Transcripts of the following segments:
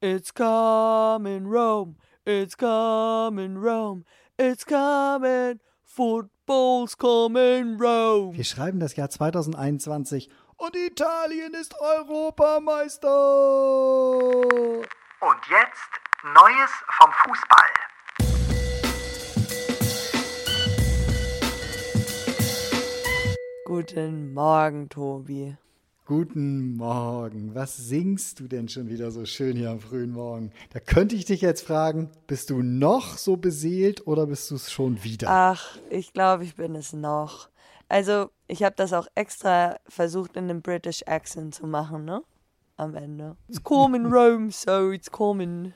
It's coming Rome, it's coming Rome, it's coming, football's coming Rome. Wir schreiben das Jahr 2021 und Italien ist Europameister. Und jetzt Neues vom Fußball. Guten Morgen, Tobi. Guten Morgen. Was singst du denn schon wieder so schön hier am frühen Morgen? Da könnte ich dich jetzt fragen, bist du noch so beseelt oder bist du es schon wieder? Ach, ich glaube, ich bin es noch. Also, ich habe das auch extra versucht, in einem British Accent zu machen, ne? Am Ende. It's coming Rome, so it's coming.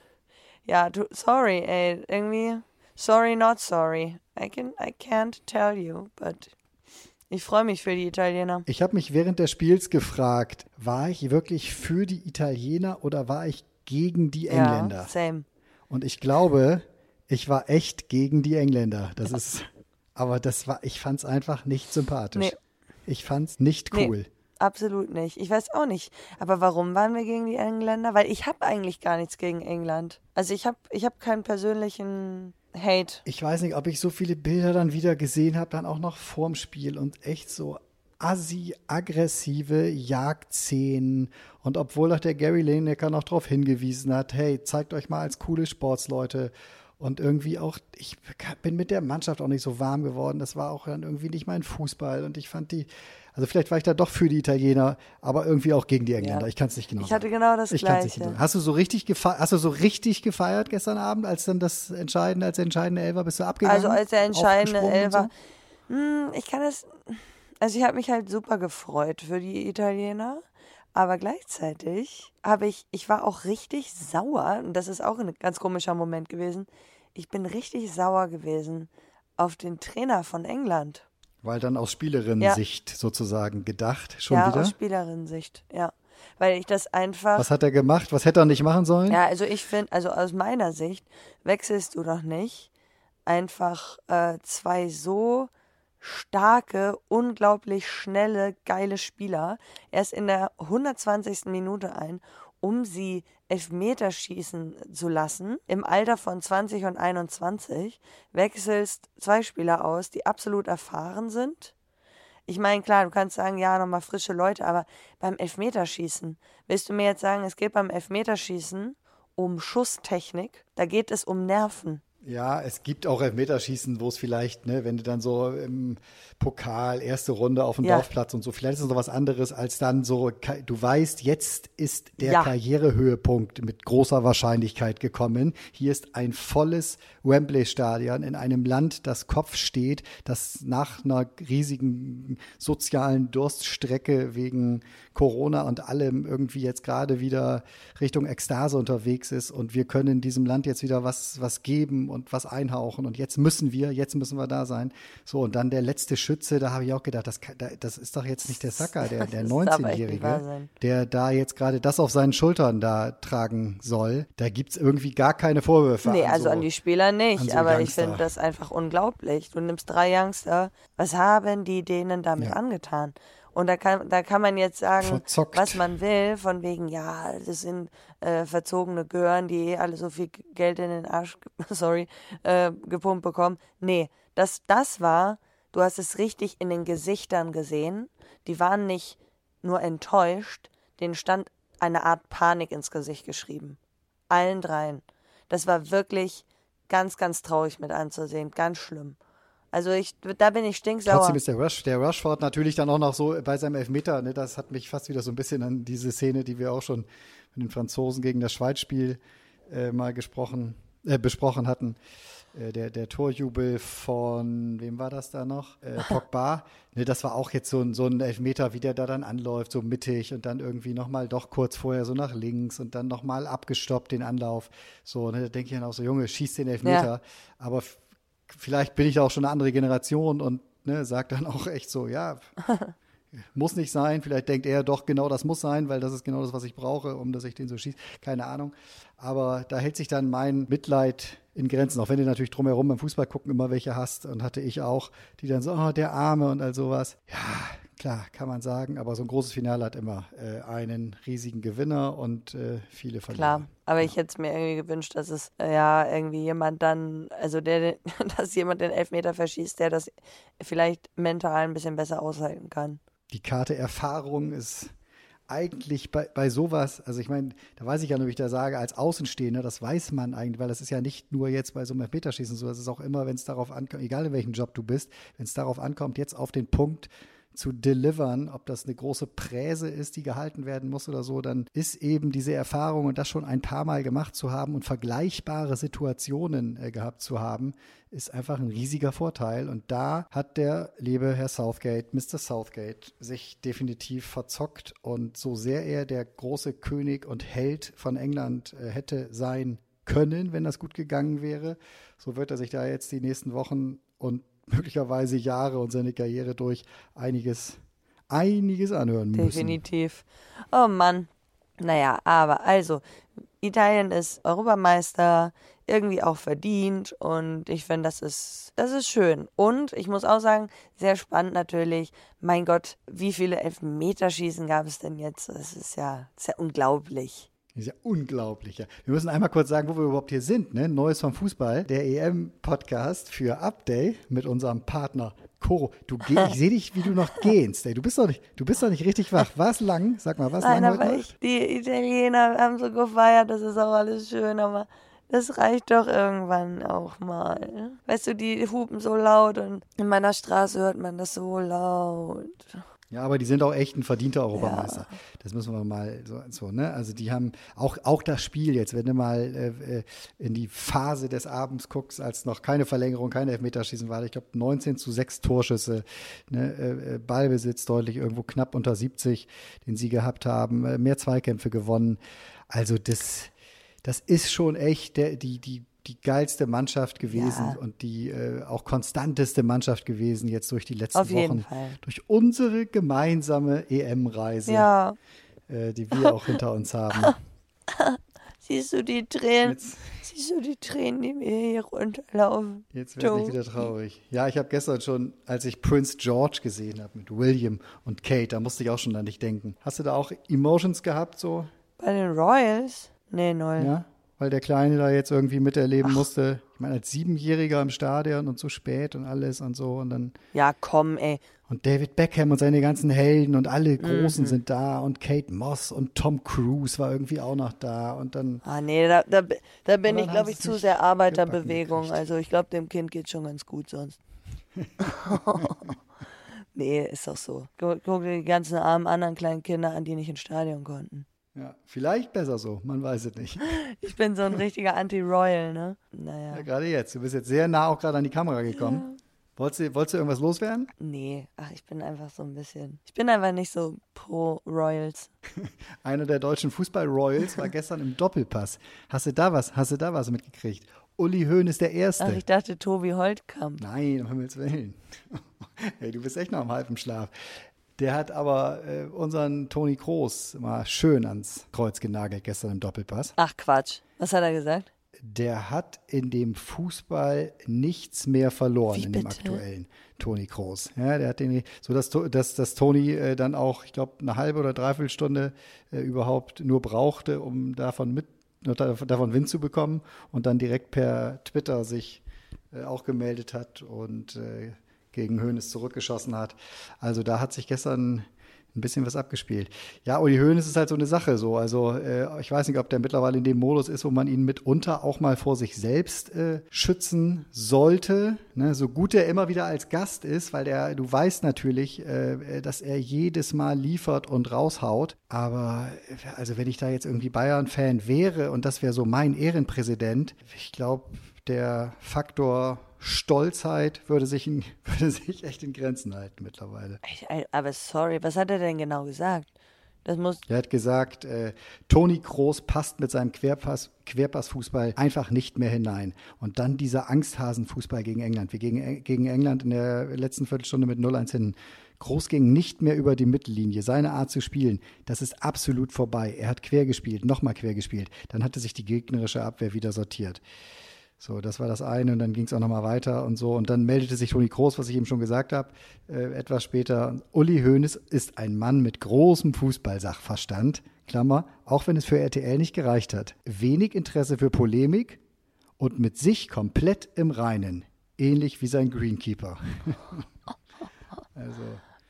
Ja, du, sorry, ey, irgendwie. Sorry, not sorry. I can, I can't tell you, but ich freue mich für die Italiener. Ich habe mich während des Spiels gefragt, war ich wirklich für die Italiener oder war ich gegen die Engländer? Ja, same. Und ich glaube, ich war echt gegen die Engländer. Das ist, aber das war, ich fand es einfach nicht sympathisch. Nee. Ich fand es nicht Nee. cool. Absolut nicht. Ich weiß auch nicht. Aber warum waren wir gegen die Engländer? Weil ich habe eigentlich gar nichts gegen England. Also ich habe ich hab keinen persönlichen Hate. Ich weiß nicht, ob ich so viele Bilder dann wieder gesehen habe, dann auch noch vorm Spiel und echt so assi aggressive Jagdszenen. Und obwohl doch der Gary Lineker noch darauf hingewiesen hat, hey, zeigt euch mal als coole Sportsleute. Und irgendwie auch, ich bin mit der Mannschaft auch nicht so warm geworden, das war auch dann irgendwie nicht mein Fußball. Und ich fand die, also vielleicht war ich da doch für die Italiener, aber irgendwie auch gegen die Engländer, Ja. ich kann es nicht genau Ich hatte sagen. genau das Ich kann's nicht Gleiche. genau. Hast du so richtig gefeiert, hast du so richtig gefeiert gestern Abend, als dann das entscheidende, als der entscheidende Elfer bist du abgegangen? Also als der entscheidende Elfer. Hm, ich kann es. Also ich habe mich halt super gefreut für die Italiener. Aber gleichzeitig habe ich, ich war auch richtig sauer, und das ist auch ein ganz komischer Moment gewesen. Ich bin richtig sauer gewesen auf den Trainer von England. Weil dann aus Spielerinnen-Sicht sozusagen gedacht, schon ja, wieder. aus Spielerinnensicht, ja. Weil ich das einfach. Was hat er gemacht? Was hätte er nicht machen sollen? Ja, also ich finde, also aus meiner Sicht wechselst du doch nicht einfach äh, zwei so starke, unglaublich schnelle, geile Spieler erst in der 120. Minute ein, um sie Elfmeter schießen zu lassen, im Alter von 20 und 21, wechselst zwei Spieler aus, die absolut erfahren sind. Ich meine, klar, du kannst sagen, ja, nochmal frische Leute, aber beim Elfmeterschießen, willst du mir jetzt sagen, es geht beim Elfmeterschießen um Schusstechnik, da geht es um Nerven. Ja, es gibt auch Elfmeterschießen, wo es vielleicht, ne, wenn du dann so im Pokal, erste Runde auf dem Ja. Dorfplatz und so, vielleicht ist es noch was anderes als dann so, du weißt, jetzt ist der Ja. Karrierehöhepunkt mit großer Wahrscheinlichkeit gekommen. Hier ist ein volles Wembley-Stadion in einem Land, das Kopf steht, das nach einer riesigen sozialen Durststrecke wegen Corona und allem irgendwie jetzt gerade wieder Richtung Ekstase unterwegs ist und wir können diesem Land jetzt wieder was, was geben und was einhauchen und jetzt müssen wir, jetzt müssen wir da sein. So, und dann der letzte Schütze, da habe ich auch gedacht, das, kann- das ist doch jetzt nicht der Saka, der, der Das darf echt nicht wahr 19-Jährige, sein. der da jetzt gerade das auf seinen Schultern da tragen soll. Da gibt es irgendwie gar keine Vorwürfe. Nee, an also so- an die Spieler nicht, so aber ich Youngster. finde das einfach unglaublich. Du nimmst drei Youngster, was haben die denen damit Ja. angetan? Und da kann, da kann man jetzt sagen, Verzockt. was man will, von wegen, ja, das sind äh, verzogene Gören, die eh alle so viel Geld in den Arsch, sorry, äh, gepumpt bekommen. Nee, das, das war, du hast es richtig in den Gesichtern gesehen. Die waren nicht nur enttäuscht, denen stand eine Art Panik ins Gesicht geschrieben. Allen dreien. Das war wirklich ganz, ganz traurig mit anzusehen. Ganz schlimm. Also ich, da bin ich stinksauer. Trotzdem ist der, Rush, der Rushford natürlich dann auch noch so bei seinem Elfmeter, ne, das hat mich fast wieder so ein bisschen an diese Szene, die wir auch schon mit den Franzosen gegen das Schweiz-Spiel äh, mal gesprochen, äh, besprochen hatten. Äh, der, der Torjubel von, wem war das da noch? Äh, Pogba. ne, das war auch jetzt so ein, so ein Elfmeter, wie der da dann anläuft, so mittig und dann irgendwie nochmal doch kurz vorher so nach links und dann nochmal abgestoppt den Anlauf. So, ne, da denke ich dann auch so, Junge, schieß den Elfmeter. Aber f- vielleicht bin ich da auch schon eine andere Generation und ne, sagt dann auch echt so, ja, muss nicht sein. Vielleicht denkt er doch, genau das muss sein, weil das ist genau das, was ich brauche, um dass ich den so schieße. Keine Ahnung. Aber da hält sich dann mein Mitleid in Grenzen, auch wenn du natürlich drumherum beim Fußball gucken immer welche hast und hatte ich auch, die dann so, oh, der Arme und all sowas. Ja, klar, kann man sagen, aber so ein großes Finale hat immer äh, einen riesigen Gewinner und äh, viele Verlierer. Klar, aber ich hätte es mir irgendwie gewünscht, dass es äh, ja irgendwie jemand dann, also der, dass jemand den Elfmeter verschießt, der das vielleicht mental ein bisschen besser aushalten kann. Die Karte Erfahrung ist eigentlich bei, bei sowas, also ich meine, da weiß ich ja nur, wie ich da sage, als Außenstehender, das weiß man eigentlich, weil das ist ja nicht nur jetzt bei so einem Elfmeterschießen so, das ist auch immer, wenn es darauf ankommt, egal in welchem Job du bist, wenn es darauf ankommt, jetzt auf den Punkt zu delivern, ob das eine große Präse ist, die gehalten werden muss oder so, dann ist eben diese Erfahrung und das schon ein paar Mal gemacht zu haben und vergleichbare Situationen äh, gehabt zu haben, ist einfach ein riesiger Vorteil. Und da hat der liebe Herr Southgate, Mr. Southgate, sich definitiv verzockt und so sehr er der große König und Held von England äh, hätte sein können, wenn das gut gegangen wäre, so wird er sich da jetzt die nächsten Wochen und möglicherweise Jahre und seine Karriere durch einiges, einiges anhören müssen. Definitiv. Oh Mann. Naja, aber also, Italien ist Europameister, irgendwie auch verdient und ich finde, das ist, das ist schön. Und ich muss auch sagen, sehr spannend natürlich. Mein Gott, wie viele Elfmeterschießen gab es denn jetzt? Das ist ja, das ist ja unglaublich. Das ist ja unglaublich. Ja. Wir müssen einmal kurz sagen, wo wir überhaupt hier sind. Ne? Neues vom Fußball, der EM-Podcast für Update mit unserem Partner Koro. Du geh, ich sehe dich, wie du noch gehst. Ey. Du bist doch nicht, du bist doch nicht richtig wach. War es lang? Sag mal, was lang heute ich, die Italiener haben so gefeiert, das ist auch alles schön, aber das reicht doch irgendwann auch mal. Weißt du, die hupen so laut und in meiner Straße hört man das so laut. Ja, aber die sind auch echt ein verdienter Europameister. Ja. Das müssen wir mal so, so, ne? Also die haben auch, auch das Spiel jetzt, wenn du mal äh, in die Phase des Abends guckst, als noch keine Verlängerung, keine Elfmeterschießen war, ich glaube 19 zu 6 Torschüsse, ne? Äh, äh, Ballbesitz deutlich irgendwo knapp unter 70, den sie gehabt haben, äh, mehr Zweikämpfe gewonnen. Also das, das ist schon echt der, die, die die geilste Mannschaft gewesen ja. und die äh, auch konstanteste Mannschaft gewesen jetzt durch die letzten Auf Wochen. Fall. Durch unsere gemeinsame EM-Reise, ja. äh, die wir auch hinter uns haben. Siehst du die Tränen? Jetzt, siehst du die Tränen, die mir hier runterlaufen? Jetzt werde ich wieder traurig. Ja, ich habe gestern schon, als ich Prince George gesehen habe mit William und Kate, da musste ich auch schon an dich denken. Hast du da auch Emotions gehabt so? Bei den Royals? Nee, null. Ja? Weil der Kleine da jetzt irgendwie miterleben Ach. musste. Ich meine, als Siebenjähriger im Stadion und so spät und alles und so und dann. Ja, komm, ey. Und David Beckham und seine ganzen Helden und alle Großen mhm. sind da und Kate Moss und Tom Cruise war irgendwie auch noch da und dann. Ah, nee, da, da, da bin ich, glaube ich, zu sehr Arbeiterbewegung. Also ich glaube, dem Kind geht schon ganz gut sonst. nee, ist doch so. Guck, guck dir die ganzen armen anderen kleinen Kinder an, die nicht ins Stadion konnten. Ja, vielleicht besser so, man weiß es nicht. Ich bin so ein richtiger Anti-Royal, ne? Naja. Ja, gerade jetzt. Du bist jetzt sehr nah auch gerade an die Kamera gekommen. Ja. Wolltest du, wolltest du irgendwas loswerden? Nee, ach, ich bin einfach so ein bisschen. Ich bin einfach nicht so pro Royals. Einer der deutschen Fußball-Royals war gestern im Doppelpass. Hast du da was, hast du da was mitgekriegt? Uli Höhn ist der Erste. Ach, ich dachte Tobi Holtkamp. Nein, um Himmels Willen. hey, du bist echt noch im halben Schlaf. Der hat aber äh, unseren Toni Kroos mal schön ans Kreuz genagelt gestern im Doppelpass. Ach Quatsch. Was hat er gesagt? Der hat in dem Fußball nichts mehr verloren Wie in bitte? dem aktuellen Toni Kroos. Ja, der hat den so dass dass, dass Toni äh, dann auch, ich glaube, eine halbe oder dreiviertel Stunde äh, überhaupt nur brauchte, um davon mit davon Wind zu bekommen und dann direkt per Twitter sich äh, auch gemeldet hat und äh, gegen Hoeneß zurückgeschossen hat. Also da hat sich gestern ein bisschen was abgespielt. Ja, Uli Hoeneß ist halt so eine Sache so. Also äh, ich weiß nicht, ob der mittlerweile in dem Modus ist, wo man ihn mitunter auch mal vor sich selbst äh, schützen sollte. Ne? So gut er immer wieder als Gast ist, weil er, du weißt natürlich, äh, dass er jedes Mal liefert und raushaut. Aber also wenn ich da jetzt irgendwie Bayern-Fan wäre und das wäre so mein Ehrenpräsident, ich glaube, der Faktor Stolzheit würde sich, in, würde sich echt in Grenzen halten mittlerweile. Aber sorry, was hat er denn genau gesagt? Das muss er hat gesagt, äh, Toni Kroos passt mit seinem Querpass, Querpassfußball einfach nicht mehr hinein. Und dann dieser Angsthasenfußball gegen England. Wir gegen, gegen England in der letzten Viertelstunde mit 0-1 hinten. Groß ging nicht mehr über die Mittellinie. Seine Art zu spielen, das ist absolut vorbei. Er hat quer gespielt, nochmal quer gespielt. Dann hatte sich die gegnerische Abwehr wieder sortiert. So, das war das eine und dann ging es auch nochmal weiter und so. Und dann meldete sich Toni Kroos, was ich eben schon gesagt habe, äh, etwas später. Uli Hoeneß ist ein Mann mit großem Fußballsachverstand, Klammer, auch wenn es für RTL nicht gereicht hat. Wenig Interesse für Polemik und mit sich komplett im Reinen. Ähnlich wie sein Greenkeeper. also.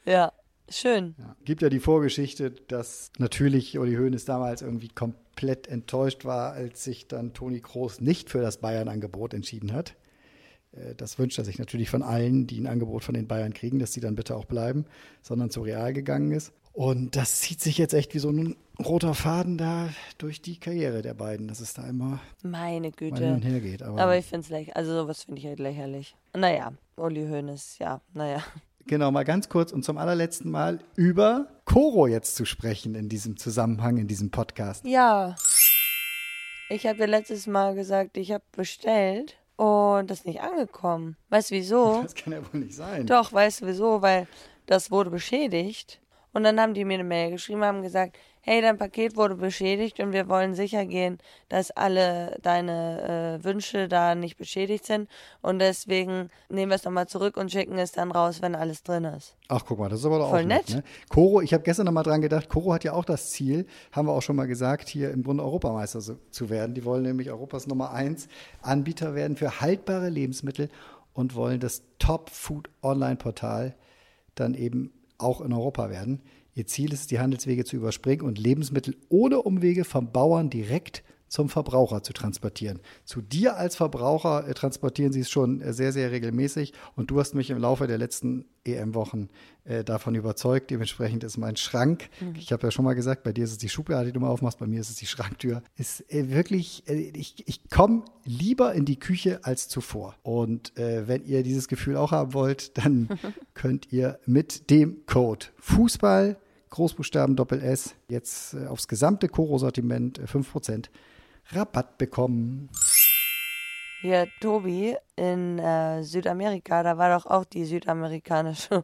Ja, schön. Ja. Gibt ja die Vorgeschichte, dass natürlich Uli Hoeneß damals irgendwie komplett enttäuscht war, als sich dann Toni Kroos nicht für das Bayern-Angebot entschieden hat. Äh, Das wünscht er sich natürlich von allen, die ein Angebot von den Bayern kriegen, dass sie dann bitte auch bleiben, sondern zu Real gegangen ist. Und das zieht sich jetzt echt wie so ein roter Faden da durch die Karriere der beiden, dass es da immer Meine mal hin und Güte. her geht. Aber, Aber ich finde es lächerlich. Also sowas finde ich halt lächerlich. Naja, Uli Hoeneß, ja, naja. Genau, mal ganz kurz und zum allerletzten Mal über Koro jetzt zu sprechen in diesem Zusammenhang, in diesem Podcast. Ja. Ich habe ja letztes Mal gesagt, ich habe bestellt und das ist nicht angekommen. Weißt du wieso? Das kann ja wohl nicht sein. Doch, weißt du wieso? Weil das wurde beschädigt. Und dann haben die mir eine Mail geschrieben, haben gesagt, hey, dein Paket wurde beschädigt und wir wollen sicher gehen, dass alle deine äh, Wünsche da nicht beschädigt sind. Und deswegen nehmen wir es nochmal zurück und schicken es dann raus, wenn alles drin ist. Ach, guck mal, das ist aber doch Voll auch nett. nett. Ne? Koro, ich habe gestern noch mal dran gedacht, Koro hat ja auch das Ziel, haben wir auch schon mal gesagt, hier im Grunde Europameister so, zu werden. Die wollen nämlich Europas Nummer eins Anbieter werden für haltbare Lebensmittel und wollen das Top-Food-Online-Portal dann eben auch in Europa werden. Ihr Ziel ist es, die Handelswege zu überspringen und Lebensmittel ohne Umwege vom Bauern direkt zum Verbraucher zu transportieren. Zu dir als Verbraucher äh, transportieren sie es schon äh, sehr, sehr regelmäßig und du hast mich im Laufe der letzten EM-Wochen äh, davon überzeugt. Dementsprechend ist mein Schrank, ich habe ja schon mal gesagt, bei dir ist es die Schublade, die du mal aufmachst, bei mir ist es die Schranktür, ist äh, wirklich, ich, ich komme lieber in die Küche als zuvor. Und wenn ihr dieses Gefühl auch haben wollt, dann könnt ihr mit dem Code Fußball Großbuchstaben Doppel S jetzt aufs gesamte Koro-Sortiment äh, 5% Rabatt bekommen. Hier, Tobi, in äh, Südamerika, da war doch auch die südamerikanische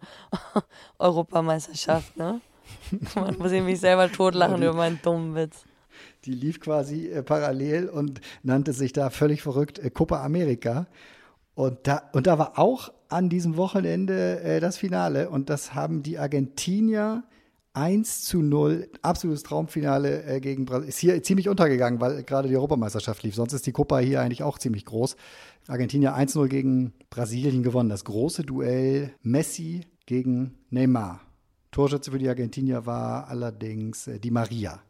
Europameisterschaft, ne? Man muss ich mich selber totlachen über meinen dummen Witz. Die lief quasi äh, parallel und nannte sich da völlig verrückt äh, Copa America. Und da, und da war auch an diesem Wochenende äh, das Finale. Und das haben die Argentinier 1 zu 0, absolutes Traumfinale äh, gegen Brasilien. Ist hier ziemlich untergegangen, weil gerade die Europameisterschaft lief. Sonst ist die Copa hier eigentlich auch ziemlich groß. Argentinier 1-0 gegen Brasilien gewonnen. Das große Duell Messi gegen Neymar. Torschütze für die Argentinier war allerdings äh, Di Maria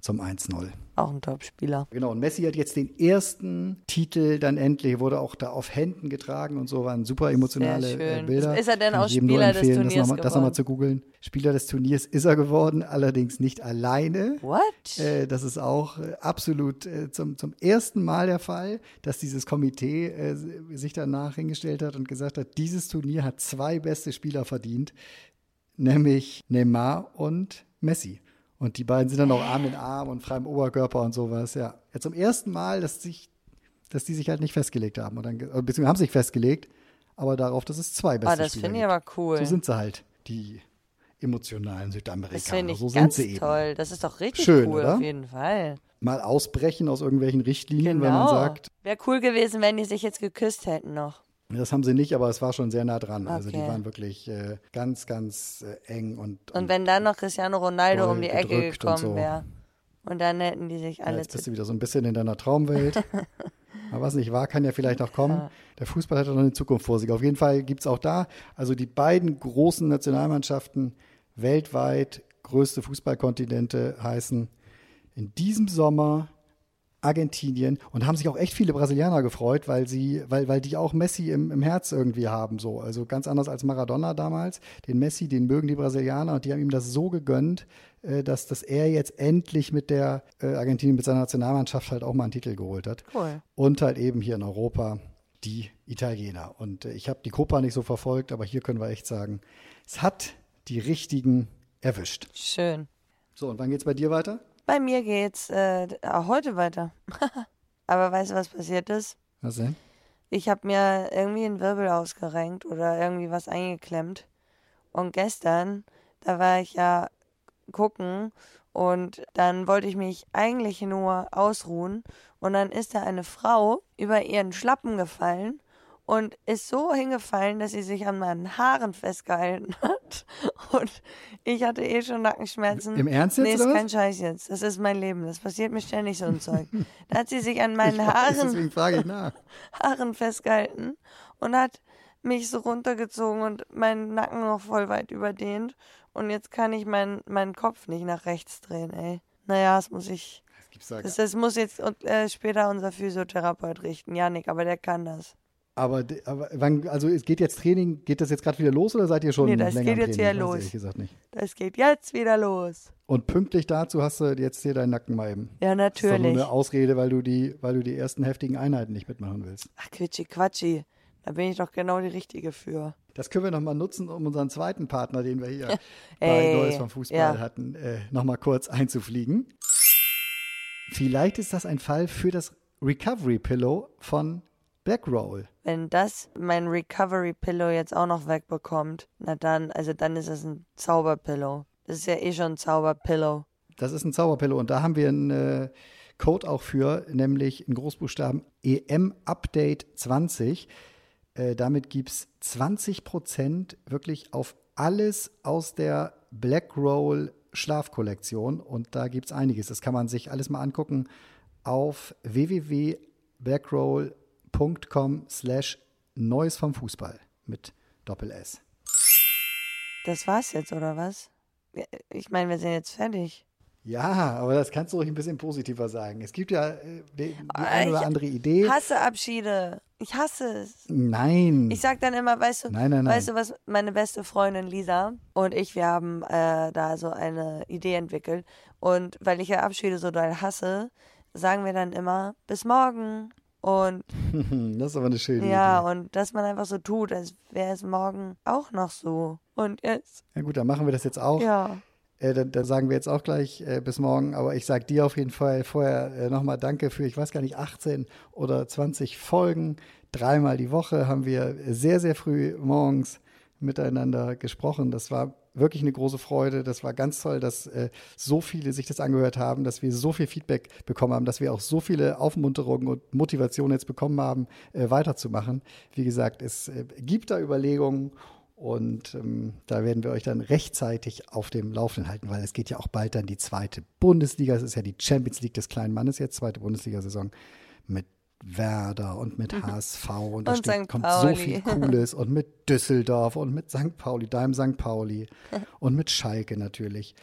zum 1-0. Auch ein Top-Spieler. Genau, und Messi hat jetzt den ersten Titel dann endlich, wurde auch da auf Händen getragen und so, waren super emotionale Sehr äh, schön. Bilder. Ist er denn Kann auch Spieler des Turniers das nochmal das noch mal geworden? zu googeln. Spieler des Turniers ist er geworden, allerdings nicht alleine. What? Äh, das ist auch äh, absolut äh, zum, zum ersten Mal der Fall, dass dieses Komitee äh, sich danach hingestellt hat und gesagt hat, dieses Turnier hat zwei beste Spieler verdient, nämlich Neymar und Messi. Und die beiden sind dann auch Arm in Arm und frei im Oberkörper und sowas. Ja, ja zum ersten Mal, dass sich, dass die sich halt nicht festgelegt haben und dann, äh, beziehungsweise haben sich festgelegt, aber darauf, dass es zwei beste Ah, das finde ich aber cool. So sind sie halt, die emotionalen das Südamerikaner. finde ich so sind ganz sie eben toll. Das ist doch richtig Schön, cool, oder? auf jeden Fall. mal ausbrechen aus irgendwelchen Richtlinien, wenn man Genau. sagt, Wäre cool gewesen, wenn die sich jetzt geküsst hätten noch. Das haben sie nicht, aber es war schon sehr nah dran. Also die Okay. waren wirklich äh, ganz, ganz äh, eng und, Und wenn dann noch Cristiano Ronaldo um die Ecke und gekommen so. wäre. Und dann hätten die sich ja, alle jetzt bist du wieder so ein bisschen in deiner Traumwelt. aber was nicht war, kann ja vielleicht noch kommen. Der Fußball hat ja noch eine Zukunft vor sich. Auf jeden Fall gibt es auch da, also die beiden großen Nationalmannschaften weltweit, größte Fußballkontinente heißen in diesem Sommer Argentinien und haben sich auch echt viele Brasilianer gefreut, weil sie, weil, weil die auch Messi im, im Herz irgendwie haben, so. Also ganz anders als Maradona damals. Den Messi, den mögen die Brasilianer und die haben ihm das so gegönnt, äh, dass, dass er jetzt endlich mit der äh, Argentinien, mit seiner Nationalmannschaft halt auch mal einen Titel geholt hat. Cool. Und halt eben hier in Europa die Italiener. Und äh, ich habe die Copa nicht so verfolgt, aber hier können wir echt sagen, es hat die richtigen erwischt. Schön. So, und wann geht's bei dir weiter? Bei mir geht's äh, auch heute weiter. Aber weißt du, was passiert ist? Was denn? Ich habe mir irgendwie einen Wirbel ausgerenkt oder irgendwie was eingeklemmt. Und gestern, da war ich ja gucken Und dann wollte ich mich eigentlich nur ausruhen. Und dann ist da eine Frau über ihren Schlappen gefallen und ist so hingefallen, dass sie sich an meinen Haaren festgehalten hat. Und ich hatte eh schon Nackenschmerzen. Im Ernst jetzt, Nee, ist kein Scheiß jetzt. Das ist mein Leben. Das passiert mir ständig so ein Zeug. Da hat sie sich an meinen Ich weiß, Haaren Deswegen frage ich nach. Haaren festgehalten und hat mich so runtergezogen und meinen Nacken noch voll weit überdehnt. Und jetzt kann ich meinen meinen Kopf nicht nach rechts drehen, ey. Naja, das muss ich. Das Das, das muss jetzt äh, später unser Physiotherapeut richten. Janik, aber der kann das. Aber, aber wann, also es geht jetzt Training, geht das jetzt gerade wieder los oder seid ihr schon Nee, das länger geht jetzt Training? wieder los. Ehrlich gesagt nicht. Das geht jetzt wieder los. Und pünktlich dazu hast du jetzt hier deinen Nacken mal eben. Ja, Das ist doch nur natürlich. eine Ausrede, weil du die, weil du die ersten heftigen Einheiten nicht mitmachen willst. Ach, Quitschi, Quatschi. Da bin ich doch genau die Richtige für. Das können wir nochmal nutzen, um unseren zweiten Partner, den wir hier bei Neues vom Fußball ja. hatten, äh, nochmal kurz einzufliegen. Vielleicht ist das ein Fall für das Recovery Pillow von Blackroll. Wenn das mein Recovery Pillow jetzt auch noch wegbekommt, na dann, also dann ist es ein Zauberpillow. Das ist ja eh schon ein Zauberpillow. Das ist ein Zauberpillow und da haben wir einen äh, Code auch für, nämlich in Großbuchstaben EM Update 20. Äh, damit gibt es 20% wirklich auf alles aus der Blackroll Schlafkollektion und da gibt es einiges. Das kann man sich alles mal angucken auf www.blackroll.com slash Neues vom Fußball mit Doppel S. Das war's jetzt, oder was? Ich meine, wir sind jetzt fertig. Ja, aber das kannst du ruhig ein bisschen positiver sagen. Es gibt ja äh, die, die Ah, eine oder ich andere Idee. Hasse Abschiede. Ich hasse es. Nein. Ich sag dann immer, weißt du, Nein, nein, nein. weißt du was, meine beste Freundin Lisa und ich, wir haben äh, da so eine Idee entwickelt. Und weil ich ja Abschiede so doll hasse, sagen wir dann immer, bis morgen. Und das ist aber eine schöne ja, Idee. und dass man einfach so tut, als wäre es morgen auch noch so. Und jetzt, Ja gut, dann machen wir das jetzt auch. ja. Äh, dann, dann sagen wir jetzt auch gleich äh, bis morgen. Aber ich sage dir auf jeden Fall vorher äh, nochmal Danke für, ich weiß gar nicht, 18 oder 20 Folgen. Dreimal die Woche haben wir sehr, sehr früh morgens miteinander gesprochen. Das war wirklich eine große Freude. Das war ganz toll, dass äh, so viele sich das angehört haben, dass wir so viel Feedback bekommen haben, dass wir auch so viele Aufmunterungen und Motivationen jetzt bekommen haben, äh, weiterzumachen. Wie gesagt, es äh, gibt da Überlegungen und ähm, da werden wir euch dann rechtzeitig auf dem Laufenden halten, weil es geht ja auch bald dann die zweite Bundesliga. Es ist ja die Champions League des kleinen Mannes jetzt, zweite Bundesliga-Saison mit Werder und mit HSV und da Und steht, St. kommt so viel Cooles und mit Düsseldorf und mit St. Pauli, deinem St. Pauli und mit Schalke natürlich.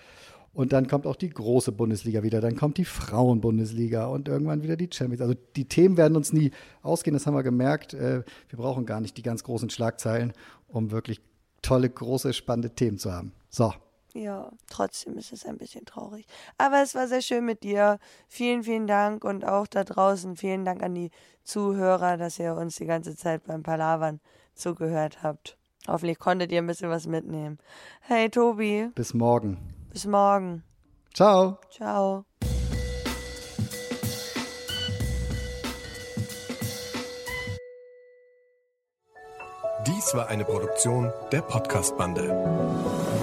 Und dann kommt auch die große Bundesliga wieder, dann kommt die Frauenbundesliga und irgendwann wieder die Champions. Also die Themen werden uns nie ausgehen, das haben wir gemerkt. Äh, Wir brauchen gar nicht die ganz großen Schlagzeilen, um wirklich tolle, große, spannende Themen zu haben. So, Ja, trotzdem ist es ein bisschen traurig. Aber es war sehr schön mit dir. Vielen, vielen Dank und auch da draußen vielen Dank an die Zuhörer, dass ihr uns die ganze Zeit beim Palavern zugehört habt. Hoffentlich konntet ihr ein bisschen was mitnehmen. Hey Tobi, bis morgen. bis morgen. Ciao. Ciao. Dies war eine Produktion der Podcast-Bande.